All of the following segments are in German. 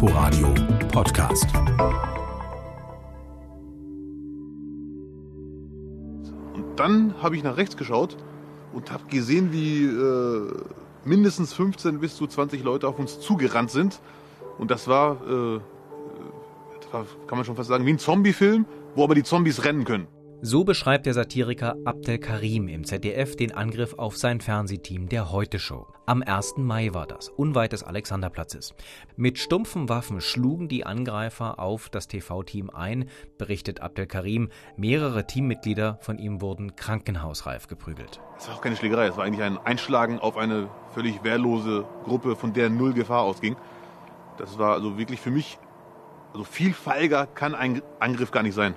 Inforadio Podcast. Und dann habe ich nach rechts geschaut und habe gesehen, wie äh, mindestens 15 bis zu 20 Leute auf uns zugerannt sind. Und das war, äh, das war kann man schon fast sagen, wie ein Zombie-Film, wo aber die Zombies rennen können. So beschreibt der Satiriker Abdel Karim im ZDF den Angriff auf sein Fernsehteam der Heute Show. Am 1. Mai war das, unweit des Alexanderplatzes. Mit stumpfen Waffen schlugen die Angreifer auf das TV-Team ein, berichtet Abdel Karim. Mehrere Teammitglieder von ihm wurden krankenhausreif geprügelt. Es war auch keine Schlägerei, es war eigentlich ein Einschlagen auf eine völlig wehrlose Gruppe, von der null Gefahr ausging. Das war also wirklich für mich, also viel feiger kann ein Angriff gar nicht sein.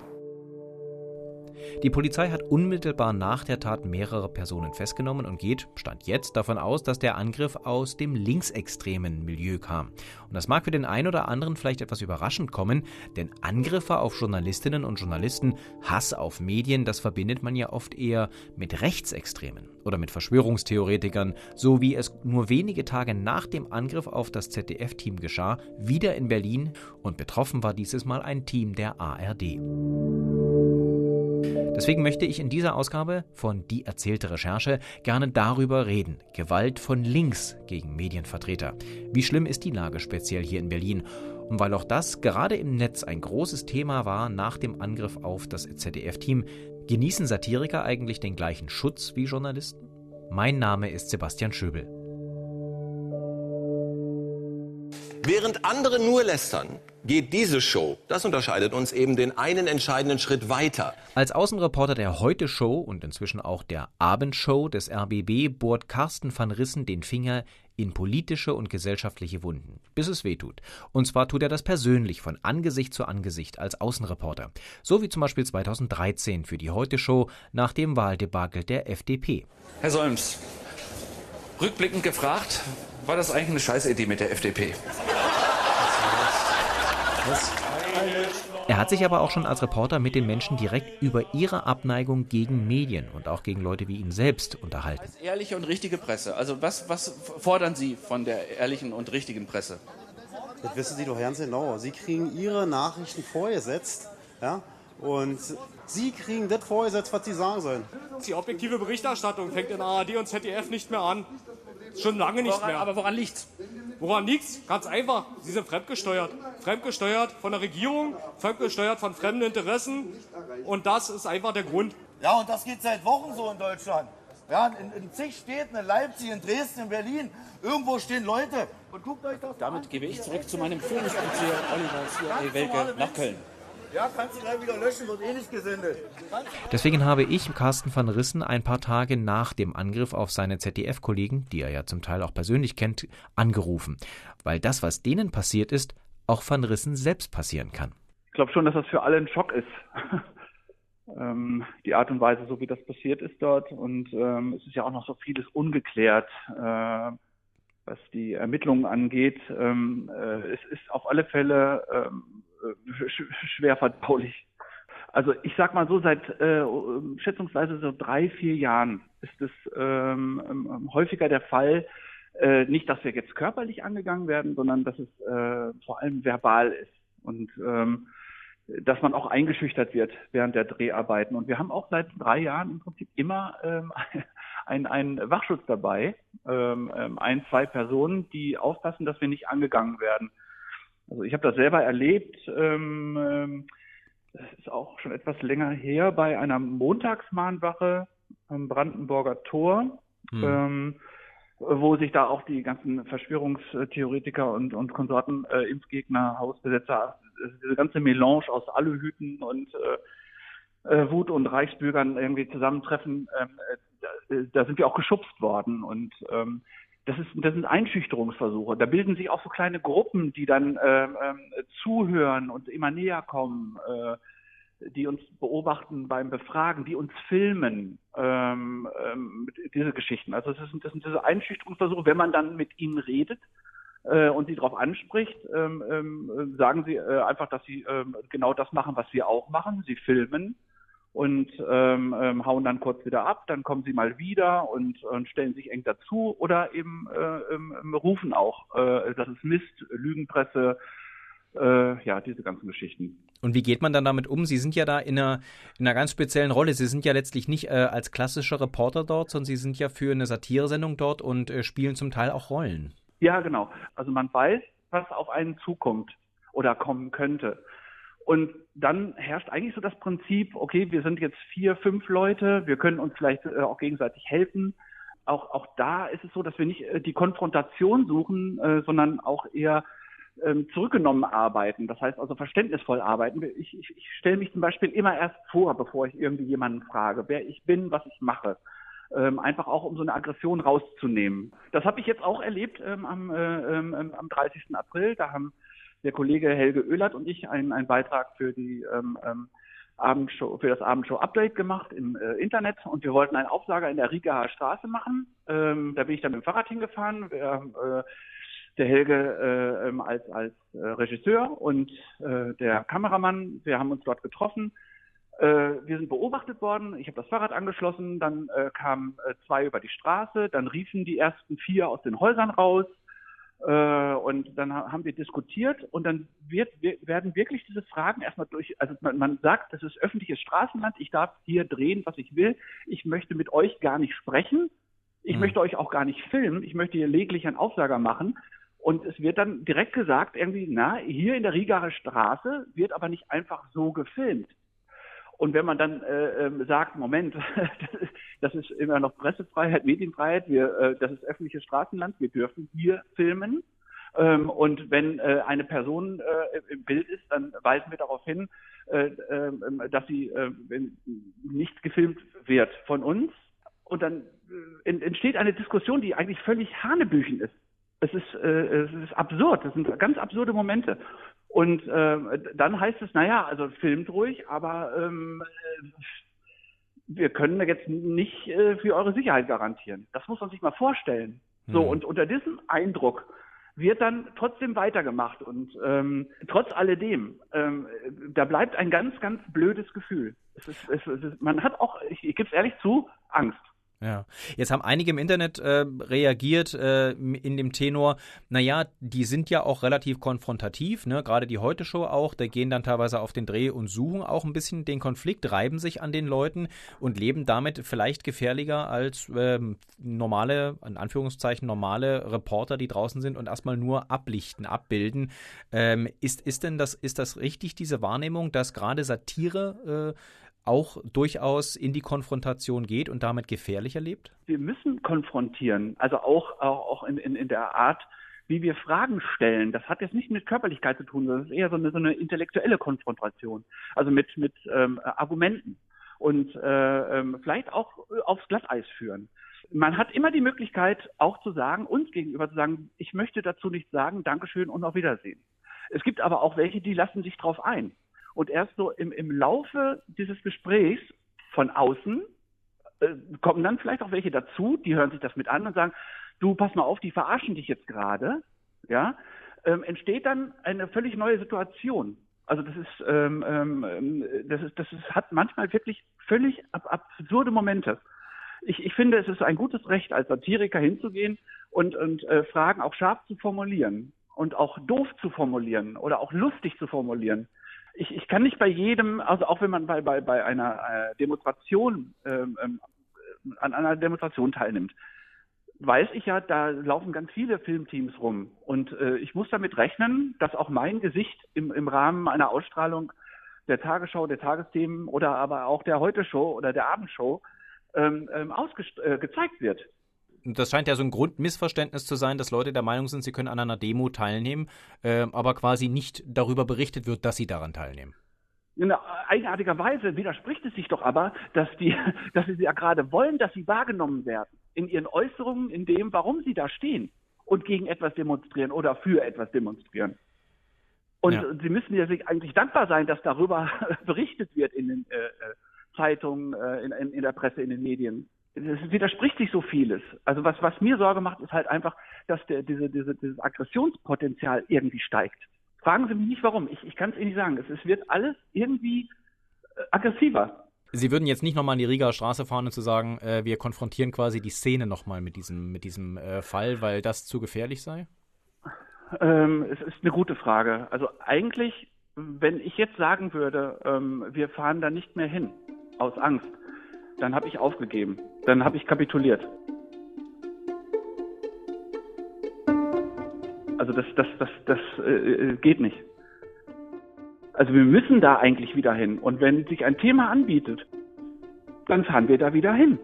Die Polizei hat unmittelbar nach der Tat mehrere Personen festgenommen und geht, stand jetzt, davon aus, dass der Angriff aus dem linksextremen Milieu kam. Und das mag für den einen oder anderen vielleicht etwas überraschend kommen, denn Angriffe auf Journalistinnen und Journalisten, Hass auf Medien, das verbindet man ja oft eher mit Rechtsextremen oder mit Verschwörungstheoretikern, so wie es nur wenige Tage nach dem Angriff auf das ZDF-Team geschah, wieder in Berlin und betroffen war dieses Mal ein Team der ARD. Deswegen möchte ich in dieser Ausgabe von Die erzählte Recherche gerne darüber reden. Gewalt von links gegen Medienvertreter. Wie schlimm ist die Lage speziell hier in Berlin? Und weil auch das gerade im Netz ein großes Thema war nach dem Angriff auf das ZDF-Team, genießen Satiriker eigentlich den gleichen Schutz wie Journalisten? Mein Name ist Sebastian Schöbel. Während andere nur lästern, geht diese Show, das unterscheidet uns eben den einen entscheidenden Schritt weiter. Als Außenreporter der Heute Show und inzwischen auch der Abendshow des RBB bohrt Carsten van Rissen den Finger in politische und gesellschaftliche Wunden, bis es wehtut. Und zwar tut er das persönlich von Angesicht zu Angesicht als Außenreporter. So wie zum Beispiel 2013 für die Heute Show nach dem Wahldebakel der FDP. Herr Solms, rückblickend gefragt, war das eigentlich eine Scheißidee mit der FDP? Er hat sich aber auch schon als Reporter mit den Menschen direkt über ihre Abneigung gegen Medien und auch gegen Leute wie ihn selbst unterhalten. Ehrliche und richtige Presse. Also was, was fordern Sie von der ehrlichen und richtigen Presse? Das wissen Sie doch ganz genau. Sie kriegen Ihre Nachrichten vorgesetzt, ja, und Sie kriegen das vorgesetzt, was Sie sagen sollen. Die objektive Berichterstattung fängt in ARD und ZDF nicht mehr an. Schon lange nicht woran, mehr. Aber woran liegt's? Woran liegt's? Ganz einfach. Sie sind fremdgesteuert. Fremdgesteuert von der Regierung, fremdgesteuert von fremden Interessen. Und das ist einfach der Grund. Ja, und das geht seit Wochen so in Deutschland. Ja, in, in zig Städten, in Leipzig, in Dresden, in Berlin, irgendwo stehen Leute. Und guckt euch das Damit an. gebe ich zurück zu meinem Führungsoffizier Oliver Welke nach Köln. Ja, kannst du gleich wieder löschen, wird eh nicht gesendet. Deswegen habe ich Carsten van Rissen ein paar Tage nach dem Angriff auf seine ZDF-Kollegen, die er ja zum Teil auch persönlich kennt, angerufen. Weil das, was denen passiert ist, auch van Rissen selbst passieren kann. Ich glaube schon, dass das für alle ein Schock ist. ähm, die Art und Weise, so wie das passiert ist dort. Und ähm, es ist ja auch noch so vieles ungeklärt, äh, was die Ermittlungen angeht. Ähm, äh, es ist auf alle Fälle ähm, sch schwer verdaulich. Also ich sag mal so, seit äh, schätzungsweise so drei, vier Jahren ist es ähm, häufiger der Fall, äh, nicht, dass wir jetzt körperlich angegangen werden, sondern dass es äh, vor allem verbal ist und ähm, dass man auch eingeschüchtert wird während der Dreharbeiten. Und wir haben auch seit drei Jahren im Prinzip immer ähm, einen, einen Wachschutz dabei, ähm, ein, zwei Personen, die aufpassen, dass wir nicht angegangen werden. Also ich habe das selber erlebt. Ähm, ähm, das ist auch schon etwas länger her bei einer Montagsmahnwache am Brandenburger Tor, hm. ähm, wo sich da auch die ganzen Verschwörungstheoretiker und, und Konsorten, äh, Impfgegner, Hausbesetzer, diese ganze Melange aus Aluhüten und äh, äh, Wut und Reichsbürgern irgendwie zusammentreffen. Ähm, da, da sind wir auch geschubst worden und ähm, das, ist, das sind Einschüchterungsversuche. Da bilden sich auch so kleine Gruppen, die dann ähm, äh, zuhören und immer näher kommen, äh, die uns beobachten beim Befragen, die uns filmen, ähm, ähm, diese Geschichten. Also das sind, das sind diese Einschüchterungsversuche. Wenn man dann mit ihnen redet äh, und sie darauf anspricht, ähm, ähm, sagen sie äh, einfach, dass sie ähm, genau das machen, was wir auch machen. Sie filmen und ähm, ähm, hauen dann kurz wieder ab, dann kommen sie mal wieder und, und stellen sich eng dazu oder eben äh, ähm, rufen auch, äh, das ist Mist, Lügenpresse, Äh, ja, diese ganzen Geschichten. Und wie geht man dann damit um? Sie sind ja da in einer, in einer ganz speziellen Rolle. Sie sind ja letztlich nicht äh, als klassischer Reporter dort, sondern Sie sind ja für eine Satiresendung dort und äh, spielen zum Teil auch Rollen. Ja, genau. Also man weiß, was auf einen zukommt oder kommen könnte. Und dann herrscht eigentlich so das Prinzip, okay, wir sind jetzt vier, fünf Leute, wir können uns vielleicht äh, auch gegenseitig helfen. Auch, auch da ist es so, dass wir nicht äh, die Konfrontation suchen, äh, sondern auch eher ähm, zurückgenommen arbeiten. Das heißt also verständnisvoll arbeiten. Ich, ich, ich stelle mich zum Beispiel immer erst vor, bevor ich irgendwie jemanden frage, wer ich bin, was ich mache. Ähm, einfach auch um so eine Aggression rauszunehmen. Das habe ich jetzt auch erlebt ähm, am, äh, ähm, am 30. April. Da haben der Kollege Helge Oehlert und ich einen, einen Beitrag für die ähm, ähm, Abendshow, für das Abendshow-Update gemacht im äh, Internet und wir wollten einen Aufsager in der Rigaer Straße machen. Ähm, da bin ich dann mit dem Fahrrad hingefahren. Wir, äh, der Helge äh, ähm, als, als äh, Regisseur und äh, der Kameramann. Wir haben uns dort getroffen. Äh, wir sind beobachtet worden. Ich habe das Fahrrad angeschlossen. Dann äh, kamen äh, zwei über die Straße. Dann riefen die ersten vier aus den Häusern raus. Äh, und dann haben wir diskutiert und dann wird, werden wirklich diese Fragen erstmal durch, also man, man sagt, das ist öffentliches Straßenland, ich darf hier drehen, was ich will, ich möchte mit euch gar nicht sprechen, ich mhm. möchte euch auch gar nicht filmen, ich möchte hier lediglich einen Aufsager machen. Und es wird dann direkt gesagt, irgendwie, na, hier in der Rigaer Straße wird aber nicht einfach so gefilmt. Und wenn man dann äh, äh, sagt, Moment, das ist, das ist immer noch Pressefreiheit, Medienfreiheit, wir, äh, das ist öffentliches Straßenland, wir dürfen hier filmen. Ähm, und wenn äh, eine Person äh, im Bild ist, dann weisen wir darauf hin, äh, äh, dass sie äh, nicht gefilmt wird von uns. Und dann äh, entsteht eine Diskussion, die eigentlich völlig Hanebüchen ist. Es ist, äh, es ist absurd, das sind ganz absurde Momente. Und äh, dann heißt es, naja, also filmt ruhig, aber ähm, wir können jetzt nicht äh, für eure Sicherheit garantieren. Das muss man sich mal vorstellen. Mhm. So, und unter diesem Eindruck wird dann trotzdem weitergemacht. Und ähm, trotz alledem, ähm, da bleibt ein ganz, ganz blödes Gefühl. Es ist, es, ist, man hat auch, ich, ich gebe es ehrlich zu, Angst. Ja, jetzt haben einige im Internet äh, reagiert äh, in dem Tenor, naja, die sind ja auch relativ konfrontativ, ne? gerade die Heute-Show auch, da gehen dann teilweise auf den Dreh und suchen auch ein bisschen den Konflikt, reiben sich an den Leuten und leben damit vielleicht gefährlicher als äh, normale, in Anführungszeichen normale Reporter, die draußen sind und erstmal nur ablichten, abbilden. Ähm, ist, ist denn das, ist das richtig, diese Wahrnehmung, dass gerade Satire äh, auch durchaus in die Konfrontation geht und damit gefährlich erlebt? Wir müssen konfrontieren, also auch, auch, auch in, in, in der Art, wie wir Fragen stellen. Das hat jetzt nicht mit Körperlichkeit zu tun, sondern eher so eine, so eine intellektuelle Konfrontation, also mit, mit ähm, Argumenten und äh, ähm, vielleicht auch aufs Glatteis führen. Man hat immer die Möglichkeit, auch zu sagen, uns gegenüber zu sagen, ich möchte dazu nichts sagen, Dankeschön und auf Wiedersehen. Es gibt aber auch welche, die lassen sich drauf ein. Und erst so im, im Laufe dieses Gesprächs von außen äh, kommen dann vielleicht auch welche dazu, die hören sich das mit an und sagen, du, pass mal auf, die verarschen dich jetzt gerade. Ja, ähm, entsteht dann eine völlig neue Situation. Also das ist, ähm, ähm, das ist, das ist, hat manchmal wirklich völlig ab, absurde Momente. Ich, ich finde, es ist ein gutes Recht, als Satiriker hinzugehen und, und äh, Fragen auch scharf zu formulieren und auch doof zu formulieren oder auch lustig zu formulieren ich, ich kann nicht bei jedem, also auch wenn man bei, bei, bei einer äh, Demonstration ähm, ähm, an einer Demonstration teilnimmt, weiß ich ja, da laufen ganz viele Filmteams rum. Und äh, ich muss damit rechnen, dass auch mein Gesicht im, im Rahmen einer Ausstrahlung der Tagesschau, der Tagesthemen oder aber auch der Heute-Show oder der Abendshow ähm, ähm, äh, gezeigt wird das scheint ja so ein Grundmissverständnis zu sein, dass Leute der Meinung sind, sie können an einer Demo teilnehmen, äh, aber quasi nicht darüber berichtet wird, dass sie daran teilnehmen. In eigenartiger Weise widerspricht es sich doch aber, dass die, dass sie ja gerade wollen, dass sie wahrgenommen werden in ihren Äußerungen, in dem, warum sie da stehen und gegen etwas demonstrieren oder für etwas demonstrieren. Und ja. sie müssen ja sich eigentlich dankbar sein, dass darüber berichtet wird in den äh, äh Zeitungen, äh, in, in, in der Presse, in den Medien es widerspricht sich so vieles. Also was, was mir Sorge macht, ist halt einfach, dass der, diese, diese, dieses Aggressionspotenzial irgendwie steigt. Fragen Sie mich nicht warum. Ich, ich kann es Ihnen nicht sagen. Es, es wird alles irgendwie äh, aggressiver. Sie würden jetzt nicht nochmal an die Rigaer Straße fahren und zu sagen, äh, wir konfrontieren quasi die Szene nochmal mit diesem, mit diesem äh, Fall, weil das zu gefährlich sei? Ähm, es ist eine gute Frage. Also eigentlich, wenn ich jetzt sagen würde, ähm, wir fahren da nicht mehr hin, aus Angst, dann habe ich aufgegeben. Dann habe ich kapituliert. Also das, das, das, das äh, geht nicht. Also wir müssen da eigentlich wieder hin. Und wenn sich ein Thema anbietet, dann fahren wir da wieder hin.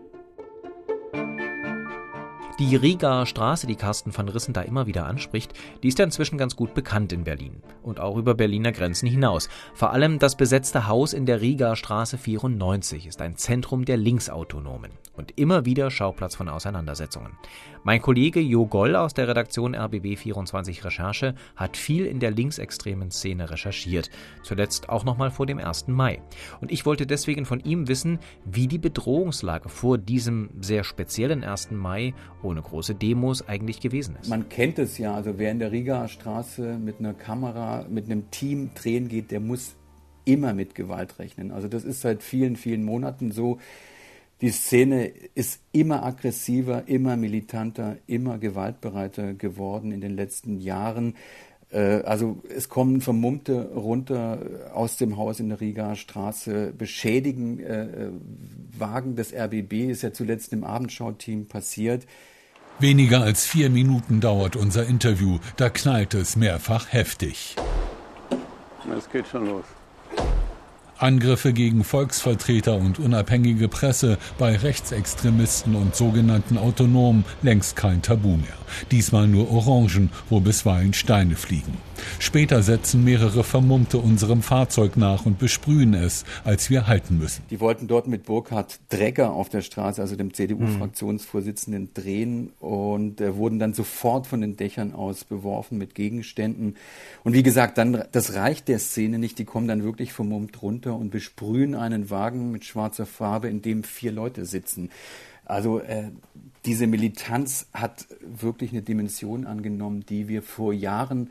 Die Rigaer Straße, die Carsten van Rissen da immer wieder anspricht, die ist ja inzwischen ganz gut bekannt in Berlin und auch über Berliner Grenzen hinaus. Vor allem das besetzte Haus in der Rigaer Straße 94 ist ein Zentrum der Linksautonomen und immer wieder Schauplatz von Auseinandersetzungen. Mein Kollege Jo Goll aus der Redaktion RBB 24 Recherche hat viel in der linksextremen Szene recherchiert, zuletzt auch nochmal vor dem 1. Mai. Und ich wollte deswegen von ihm wissen, wie die Bedrohungslage vor diesem sehr speziellen 1. Mai ohne große Demos eigentlich gewesen ist. Man kennt es ja, also wer in der Rigaer Straße mit einer Kamera, mit einem Team drehen geht, der muss immer mit Gewalt rechnen. Also das ist seit vielen, vielen Monaten so. Die Szene ist immer aggressiver, immer militanter, immer gewaltbereiter geworden in den letzten Jahren. Äh, also es kommen Vermummte runter aus dem Haus in der Rigaer Straße, beschädigen äh, äh Wagen des RBB, ist ja zuletzt im Abendschau-Team passiert. Weniger als vier Minuten dauert unser Interview, da knallt es mehrfach heftig. Es geht schon los. Angriffe gegen Volksvertreter und unabhängige Presse bei Rechtsextremisten und sogenannten Autonomen längst kein Tabu mehr. Diesmal nur Orangen, wo bisweilen Steine fliegen. Später setzen mehrere Vermummte unserem Fahrzeug nach und besprühen es, als wir halten müssen. Die wollten dort mit Burkhard Drecker auf der Straße, also dem CDU-Fraktionsvorsitzenden, drehen und äh, wurden dann sofort von den Dächern aus beworfen mit Gegenständen. Und wie gesagt, dann, das reicht der Szene nicht. Die kommen dann wirklich vermummt runter und besprühen einen Wagen mit schwarzer Farbe, in dem vier Leute sitzen. Also äh, diese Militanz hat wirklich eine Dimension angenommen, die wir vor Jahren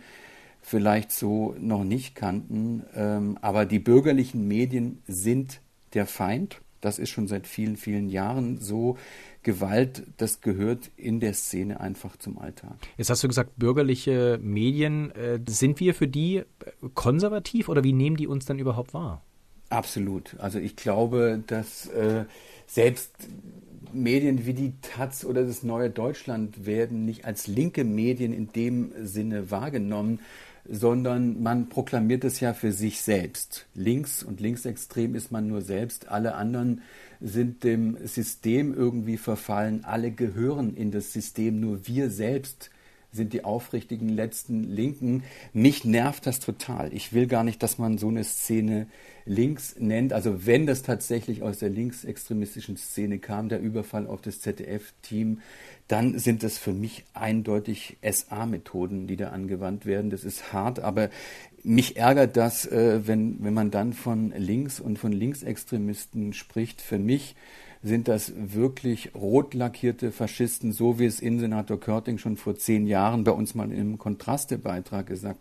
vielleicht so noch nicht kannten. Ähm, aber die bürgerlichen Medien sind der Feind. Das ist schon seit vielen, vielen Jahren so. Gewalt, das gehört in der Szene einfach zum Alltag. Jetzt hast du gesagt, bürgerliche Medien. Äh, sind wir für die konservativ oder wie nehmen die uns dann überhaupt wahr? Absolut. Also ich glaube, dass äh, selbst Medien wie die Taz oder das Neue Deutschland werden nicht als linke Medien in dem Sinne wahrgenommen, sondern man proklamiert es ja für sich selbst. Links und linksextrem ist man nur selbst. Alle anderen sind dem System irgendwie verfallen. Alle gehören in das System. Nur wir selbst sind die aufrichtigen letzten Linken. Mich nervt das total. Ich will gar nicht, dass man so eine Szene links nennt. Also wenn das tatsächlich aus der linksextremistischen Szene kam, der Überfall auf das ZDF-Team, dann sind das für mich eindeutig SA-Methoden, die da angewandt werden. Das ist hart, aber mich ärgert das, äh, wenn, wenn man dann von links und von Linksextremisten spricht. Für mich sind das wirklich rot lackierte Faschisten, so wie es Innensenator Körting schon vor zehn Jahren bei uns mal im Kontraste-Beitrag gesagt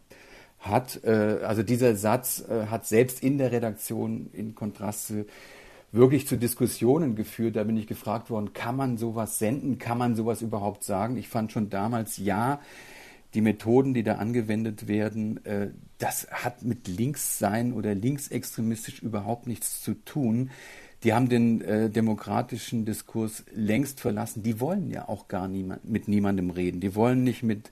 hat. Äh, also dieser Satz äh, hat selbst in der Redaktion in Kontraste wirklich zu Diskussionen geführt. Da bin ich gefragt worden, kann man sowas senden? Kann man sowas überhaupt sagen? Ich fand schon damals, ja, die Methoden, die da angewendet werden, äh, das hat mit Linkssein oder linksextremistisch überhaupt nichts zu tun. Die haben den äh, demokratischen Diskurs längst verlassen. Die wollen ja auch gar niemand, mit niemandem reden. Die wollen nicht mit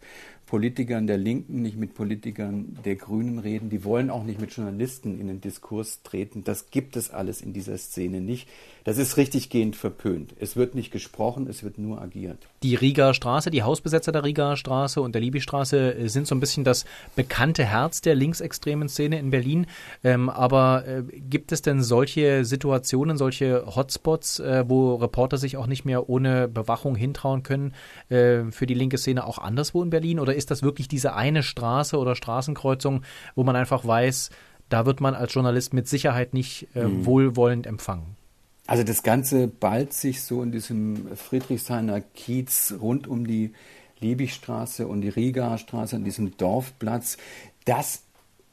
Politikern der Linken, nicht mit Politikern der Grünen reden. Die wollen auch nicht mit Journalisten in den Diskurs treten. Das gibt es alles in dieser Szene nicht. Das ist richtiggehend verpönt. Es wird nicht gesprochen, es wird nur agiert. Die Rieger Straße, die Hausbesetzer der Rieger Straße und der Liebigstraße äh, sind so ein bisschen das bekannte Herz der linksextremen Szene in Berlin. Ähm, aber äh, gibt es denn solche Situationen, solche Hotspots, äh, wo Reporter sich auch nicht mehr ohne Bewachung hintrauen können für die linke Szene auch anderswo in Berlin? Oder ist das wirklich diese eine Straße oder Straßenkreuzung, wo man einfach weiß, da wird man als Journalist mit Sicherheit nicht äh, mhm. wohlwollend empfangen? Also das Ganze ballt sich so in diesem Friedrichshainer Kiez rund um die Liebigstraße und die Rigaer Straße an diesem Dorfplatz. Das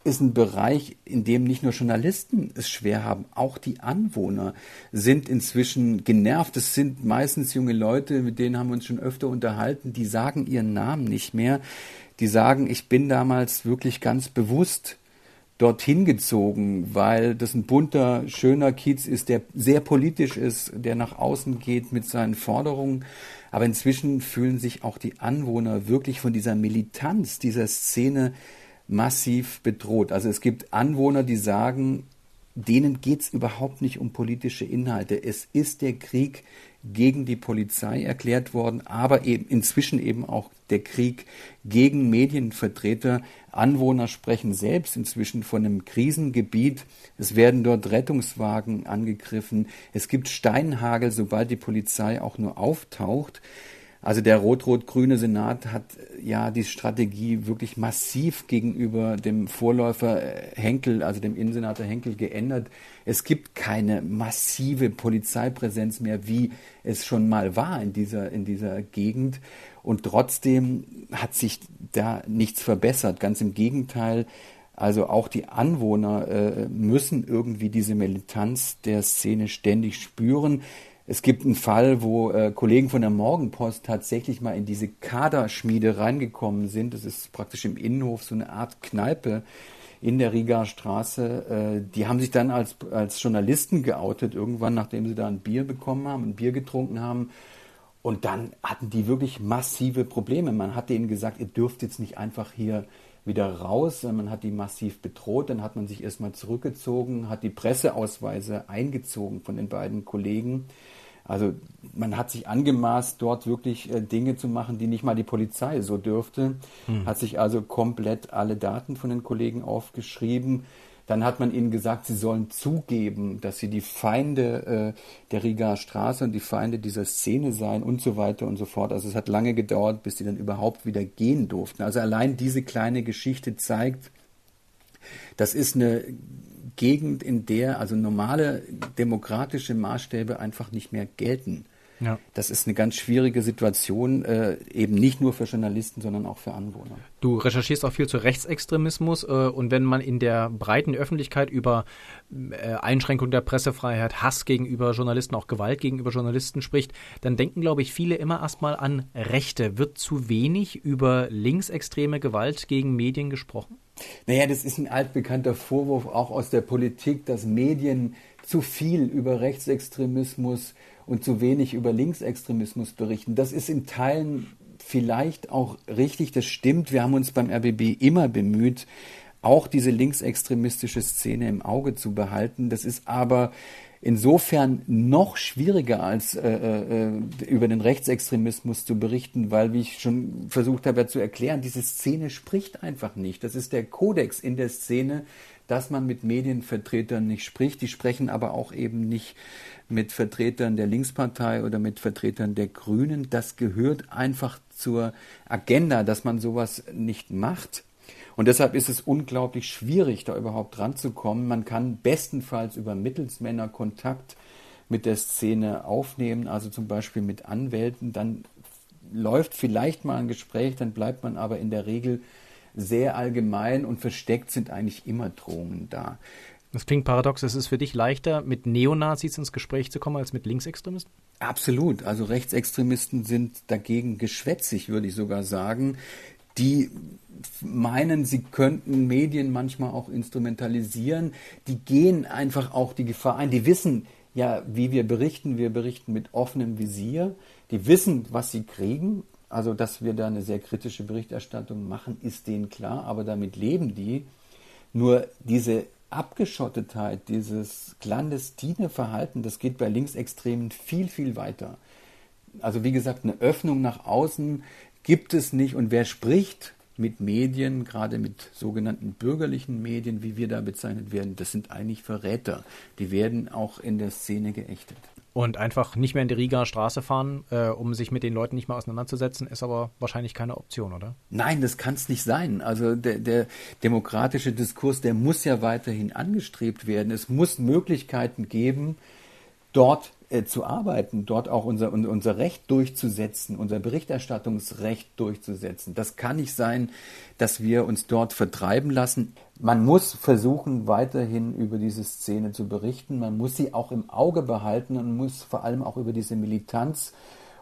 ist ein Bereich, in dem nicht nur Journalisten es schwer haben, auch die Anwohner sind inzwischen genervt. Es sind meistens junge Leute, mit denen haben wir uns schon öfter unterhalten, die sagen ihren Namen nicht mehr die sagen, ich bin damals wirklich ganz bewusst dorthin gezogen, weil das ein bunter, schöner Kiez ist, der sehr politisch ist, der nach außen geht mit seinen Forderungen. Aber inzwischen fühlen sich auch die Anwohner wirklich von dieser Militanz dieser Szene massiv bedroht. Also es gibt Anwohner, die sagen, denen geht es überhaupt nicht um politische Inhalte. Es ist der Krieg gegen die Polizei erklärt worden, aber eben inzwischen eben auch der Krieg gegen Medienvertreter. Anwohner sprechen selbst inzwischen von einem Krisengebiet. Es werden dort Rettungswagen angegriffen. Es gibt Steinhagel, sobald die Polizei auch nur auftaucht. Also der rot-rot-grüne Senat hat äh, ja die Strategie wirklich massiv gegenüber dem Vorläufer äh, Henkel, also dem Innensenator Henkel, geändert. Es gibt keine massive Polizeipräsenz mehr, wie es schon mal war in dieser, in dieser Gegend. Und trotzdem hat sich da nichts verbessert. Ganz im Gegenteil. Also auch die Anwohner äh, müssen irgendwie diese Militanz der Szene ständig spüren. Es gibt einen Fall, wo äh, Kollegen von der Morgenpost tatsächlich mal in diese Kaderschmiede reingekommen sind. Das ist praktisch im Innenhof so eine Art Kneipe in der Riga Straße. Äh, die haben sich dann als, als Journalisten geoutet, irgendwann, nachdem sie da ein Bier bekommen haben, ein Bier getrunken haben. Und dann hatten die wirklich massive Probleme. Man hat denen gesagt, ihr dürft jetzt nicht einfach hier wieder raus. Man hat die massiv bedroht. Dann hat man sich erstmal zurückgezogen, hat die Presseausweise eingezogen von den beiden Kollegen. Also man hat sich angemaßt, dort wirklich äh, Dinge zu machen, die nicht mal die Polizei so dürfte. Hm. Hat sich also komplett alle Daten von den Kollegen aufgeschrieben. Dann hat man ihnen gesagt, sie sollen zugeben, dass sie die Feinde äh, der Riga Straße und die Feinde dieser Szene seien und so weiter und so fort. Also es hat lange gedauert, bis sie dann überhaupt wieder gehen durften. Also allein diese kleine Geschichte zeigt, das ist eine Gegend, in der also normale demokratische Maßstäbe einfach nicht mehr gelten. Ja. Das ist eine ganz schwierige Situation, äh, eben nicht nur für Journalisten, sondern auch für Anwohner. Du recherchierst auch viel zu Rechtsextremismus äh, und wenn man in der breiten Öffentlichkeit über äh, Einschränkung der Pressefreiheit, Hass gegenüber Journalisten, auch Gewalt gegenüber Journalisten spricht, dann denken, glaube ich, viele immer erstmal an Rechte. Wird zu wenig über linksextreme Gewalt gegen Medien gesprochen? Naja, das ist ein altbekannter Vorwurf auch aus der Politik, dass Medien zu viel über Rechtsextremismus und zu wenig über Linksextremismus berichten. Das ist in Teilen vielleicht auch richtig, das stimmt. Wir haben uns beim RBB immer bemüht, auch diese linksextremistische Szene im Auge zu behalten. Das ist aber insofern noch schwieriger als äh, äh, über den Rechtsextremismus zu berichten, weil, wie ich schon versucht habe zu erklären, diese Szene spricht einfach nicht. Das ist der Kodex in der Szene, dass man mit Medienvertretern nicht spricht. Die sprechen aber auch eben nicht mit Vertretern der Linkspartei oder mit Vertretern der Grünen. Das gehört einfach zur Agenda, dass man sowas nicht macht. Und deshalb ist es unglaublich schwierig, da überhaupt ranzukommen. Man kann bestenfalls über Mittelsmänner Kontakt mit der Szene aufnehmen, also zum Beispiel mit Anwälten. Dann läuft vielleicht mal ein Gespräch, dann bleibt man aber in der Regel sehr allgemein und versteckt sind eigentlich immer Drohungen da. Das klingt paradox. Es ist für dich leichter, mit Neonazis ins Gespräch zu kommen, als mit Linksextremisten? Absolut. Also Rechtsextremisten sind dagegen geschwätzig, würde ich sogar sagen. Die meinen, sie könnten Medien manchmal auch instrumentalisieren. Die gehen einfach auch die Gefahr ein. Die wissen ja, wie wir berichten. Wir berichten mit offenem Visier. Die wissen, was sie kriegen. Also, dass wir da eine sehr kritische Berichterstattung machen, ist denen klar. Aber damit leben die. Nur diese Abgeschottetheit, dieses clandestine Verhalten, das geht bei Linksextremen viel, viel weiter. Also wie gesagt, eine Öffnung nach außen gibt es nicht. Und wer spricht mit Medien, gerade mit sogenannten bürgerlichen Medien, wie wir da bezeichnet werden, das sind eigentlich Verräter. Die werden auch in der Szene geächtet. Und einfach nicht mehr in die Riga Straße fahren, äh, um sich mit den Leuten nicht mehr auseinanderzusetzen, ist aber wahrscheinlich keine Option, oder? Nein, das kann es nicht sein. Also der, der demokratische Diskurs, der muss ja weiterhin angestrebt werden. Es muss Möglichkeiten geben, dort äh, zu arbeiten, dort auch unser, unser Recht durchzusetzen, unser Berichterstattungsrecht durchzusetzen. Das kann nicht sein, dass wir uns dort vertreiben lassen. Man muss versuchen, weiterhin über diese Szene zu berichten. Man muss sie auch im Auge behalten und muss vor allem auch über diese Militanz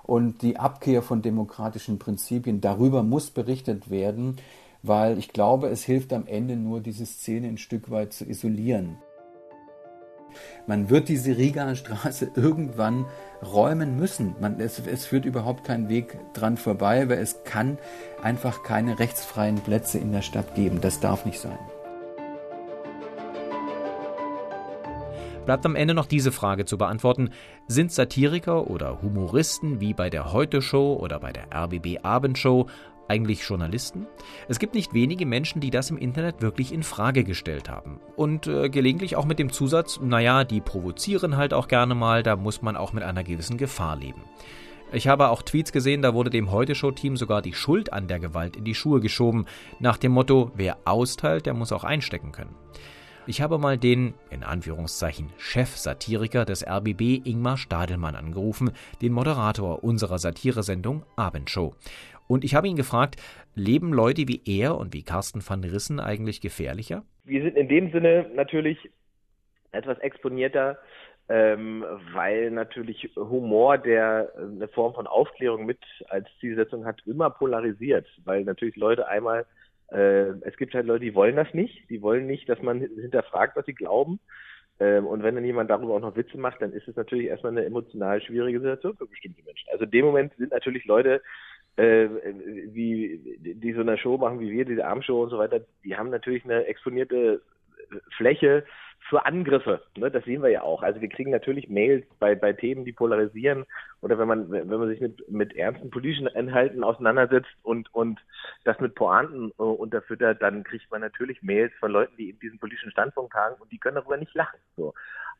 und die Abkehr von demokratischen Prinzipien. Darüber muss berichtet werden, weil ich glaube, es hilft am Ende nur, diese Szene ein Stück weit zu isolieren. Man wird diese Rigaer Straße irgendwann räumen müssen. Man, es, es führt überhaupt kein Weg dran vorbei, weil es kann einfach keine rechtsfreien Plätze in der Stadt geben. Das darf nicht sein. Bleibt am Ende noch diese Frage zu beantworten. Sind Satiriker oder Humoristen wie bei der Heute Show oder bei der RBB Abendshow eigentlich Journalisten? Es gibt nicht wenige Menschen, die das im Internet wirklich in Frage gestellt haben. Und äh, gelegentlich auch mit dem Zusatz, naja, die provozieren halt auch gerne mal, da muss man auch mit einer gewissen Gefahr leben. Ich habe auch Tweets gesehen, da wurde dem Heute-Show-Team sogar die Schuld an der Gewalt in die Schuhe geschoben, nach dem Motto, wer austeilt, der muss auch einstecken können. Ich habe mal den, in Anführungszeichen, Chef-Satiriker des RBB Ingmar Stadelmann angerufen, den Moderator unserer Satiresendung Abendshow. Und ich habe ihn gefragt, leben Leute wie er und wie Carsten van Rissen eigentlich gefährlicher? Wir sind in dem Sinne natürlich etwas exponierter, ähm, weil natürlich Humor, der äh, eine Form von Aufklärung mit als Zielsetzung hat, immer polarisiert, weil natürlich Leute einmal, äh, es gibt halt Leute, die wollen das nicht, die wollen nicht, dass man hinterfragt, was sie glauben. Ähm, und wenn dann jemand darüber auch noch Witze macht, dann ist es natürlich erstmal eine emotional schwierige Situation für bestimmte Menschen. Also in dem Moment sind natürlich Leute, äh, wie die so eine Show machen wie wir, diese Armshow und so weiter, die haben natürlich eine exponierte Fläche für Angriffe. Ne? Das sehen wir ja auch. Also wir kriegen natürlich Mails bei, bei Themen, die polarisieren oder wenn man wenn man sich mit mit ernsten politischen Inhalten auseinandersetzt und und das mit Pointen äh, unterfüttert, dann kriegt man natürlich Mails von Leuten, die in diesem politischen Standpunkt haben und die können darüber nicht lachen. So.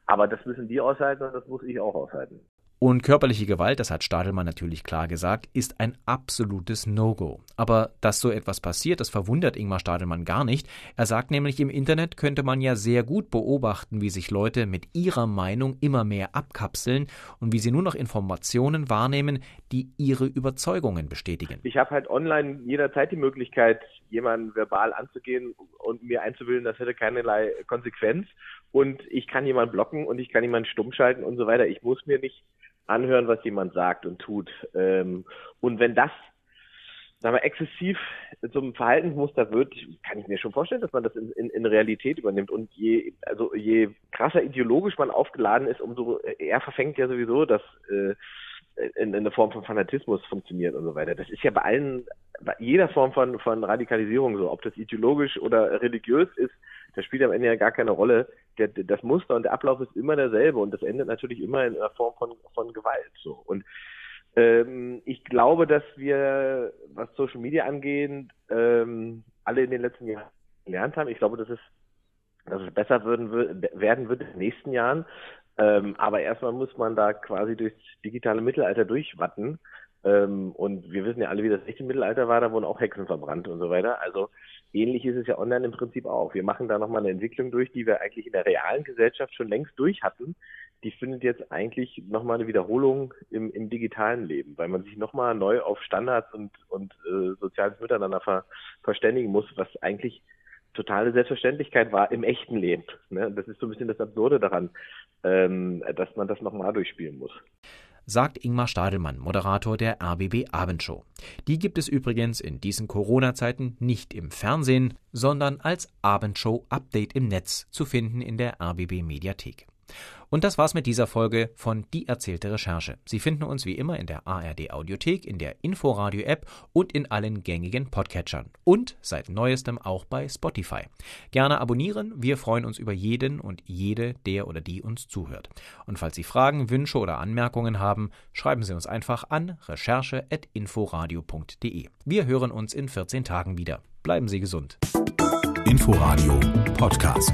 Aber das müssen die aushalten und das muss ich auch aushalten. Und körperliche Gewalt, das hat Stadelmann natürlich klar gesagt, ist ein absolutes No-Go. Aber dass so etwas passiert, das verwundert Ingmar Stadelmann gar nicht. Er sagt nämlich, im Internet könnte man ja sehr gut beobachten, wie sich Leute mit ihrer Meinung immer mehr abkapseln und wie sie nur noch Informationen wahrnehmen, die ihre Überzeugungen bestätigen. Ich habe halt online jederzeit die Möglichkeit, jemanden verbal anzugehen und mir einzubilden, das hätte keinerlei Konsequenz. Und ich kann jemanden blocken und ich kann jemanden stumm schalten und so weiter. Ich muss mir nicht anhören, was jemand sagt und tut. Ähm, und wenn das sagen wir, exzessiv zum Verhaltensmuster wird, kann ich mir schon vorstellen, dass man das in, in, in Realität übernimmt. Und je, also je krasser ideologisch man aufgeladen ist, umso eher verfängt ja sowieso, dass äh, in, in eine Form von Fanatismus funktioniert und so weiter. Das ist ja bei allen, bei jeder Form von, von Radikalisierung so, ob das ideologisch oder religiös ist, das spielt am Ende ja gar keine Rolle. Der, das Muster und der Ablauf ist immer derselbe und das endet natürlich immer in einer Form von, von Gewalt. So. Und ähm, ich glaube, dass wir, was Social Media angeht, ähm, alle in den letzten Jahren gelernt haben. Ich glaube, dass es, dass es besser würden, werden wird in den nächsten Jahren. Ähm, aber erstmal muss man da quasi durchs digitale Mittelalter durchwatten. Ähm, und wir wissen ja alle, wie das echte Mittelalter war, da wurden auch Hexen verbrannt und so weiter. Also ähnlich ist es ja online im Prinzip auch. Wir machen da nochmal eine Entwicklung durch, die wir eigentlich in der realen Gesellschaft schon längst durch hatten. Die findet jetzt eigentlich nochmal eine Wiederholung im, im digitalen Leben, weil man sich nochmal neu auf Standards und, und äh, soziales Miteinander ver, verständigen muss, was eigentlich totale Selbstverständlichkeit war im echten Leben. Ne? Das ist so ein bisschen das Absurde daran, ähm, dass man das nochmal durchspielen muss sagt Ingmar Stadelmann, Moderator der RBB Abendshow. Die gibt es übrigens in diesen Corona-Zeiten nicht im Fernsehen, sondern als Abendshow-Update im Netz zu finden in der RBB Mediathek. Und das war's mit dieser Folge von Die erzählte Recherche. Sie finden uns wie immer in der ARD Audiothek, in der Inforadio App und in allen gängigen Podcatchern. Und seit neuestem auch bei Spotify. Gerne abonnieren, wir freuen uns über jeden und jede, der oder die uns zuhört. Und falls Sie Fragen, Wünsche oder Anmerkungen haben, schreiben Sie uns einfach an recherche.inforadio.de. Wir hören uns in 14 Tagen wieder. Bleiben Sie gesund. Inforadio Podcast.